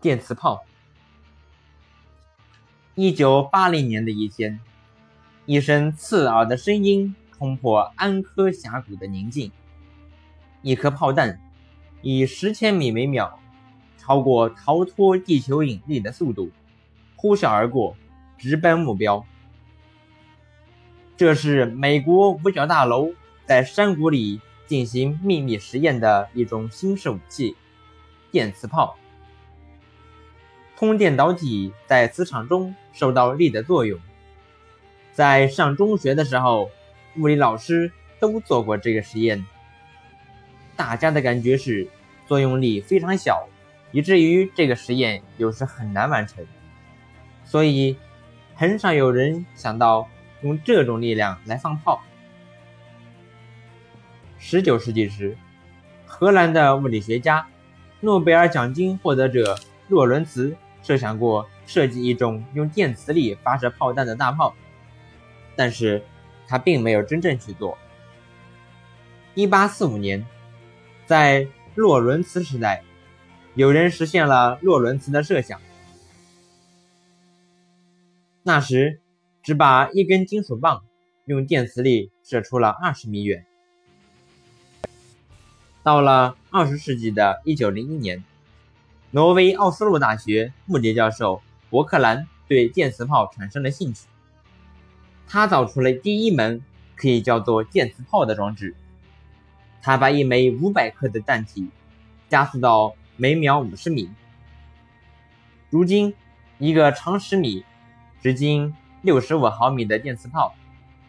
电磁炮。一九八零年的一天，一声刺耳的声音冲破安科峡谷的宁静。一颗炮弹以十千米每秒，超过逃脱地球引力的速度，呼啸而过，直奔目标。这是美国五角大楼在山谷里进行秘密实验的一种新式武器——电磁炮。通电导体在磁场中受到力的作用。在上中学的时候，物理老师都做过这个实验。大家的感觉是作用力非常小，以至于这个实验有时很难完成。所以，很少有人想到用这种力量来放炮。十九世纪时，荷兰的物理学家、诺贝尔奖金获得者洛伦茨。设想过设计一种用电磁力发射炮弹的大炮，但是他并没有真正去做。1845年，在洛伦茨时代，有人实现了洛伦茨的设想。那时，只把一根金属棒用电磁力射出了20米远。到了20世纪的一九零一年。挪威奥斯陆大学穆迪教授伯克兰对电磁炮产生了兴趣，他造出了第一门可以叫做电磁炮的装置。他把一枚五百克的弹体加速到每秒五十米。如今，一个长十米、直径六十五毫米的电磁炮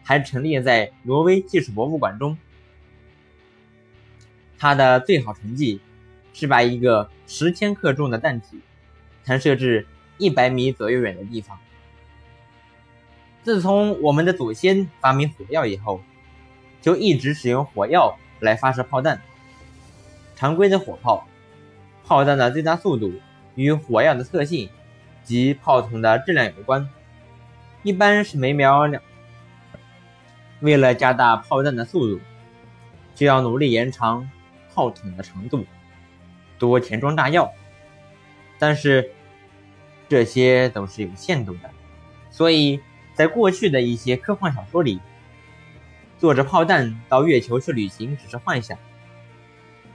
还陈列在挪威技术博物馆中。它的最好成绩。是把一个十千克重的弹体弹射至一百米左右远的地方。自从我们的祖先发明火药以后，就一直使用火药来发射炮弹。常规的火炮，炮弹的最大速度与火药的特性及炮筒的质量有关，一般是每秒两。为了加大炮弹的速度，就要努力延长炮筒的长度。多填装炸药，但是这些都是有限度的，所以在过去的一些科幻小说里，坐着炮弹到月球去旅行只是幻想，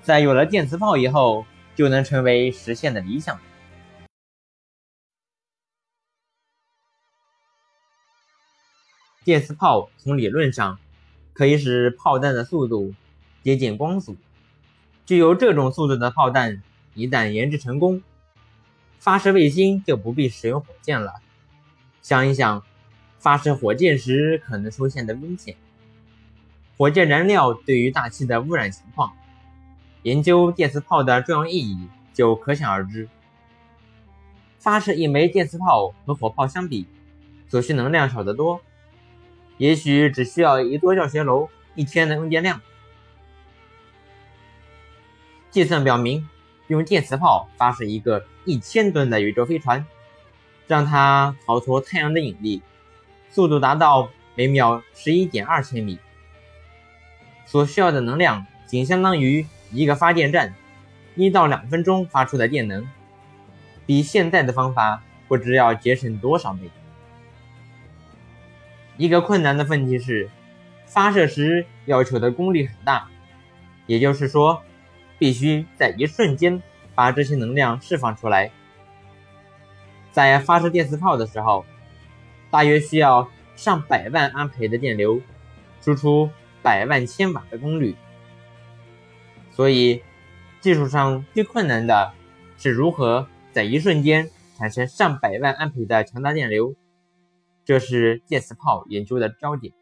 在有了电磁炮以后，就能成为实现的理想。电磁炮从理论上可以使炮弹的速度接近光速。具有这种速度的炮弹，一旦研制成功，发射卫星就不必使用火箭了。想一想，发射火箭时可能出现的危险，火箭燃料对于大气的污染情况，研究电磁炮的重要意义就可想而知。发射一枚电磁炮和火炮相比，所需能量少得多，也许只需要一座教学楼一天的用电量。计算表明，用电磁炮发射一个一千吨的宇宙飞船，让它逃脱太阳的引力，速度达到每秒十一点二千米，所需要的能量仅相当于一个发电站一到两分钟发出的电能，比现在的方法不知要节省多少倍。一个困难的问题是，发射时要求的功率很大，也就是说。必须在一瞬间把这些能量释放出来。在发射电磁炮的时候，大约需要上百万安培的电流，输出百万千瓦的功率。所以，技术上最困难的是如何在一瞬间产生上百万安培的强大电流，这是电磁炮研究的焦点。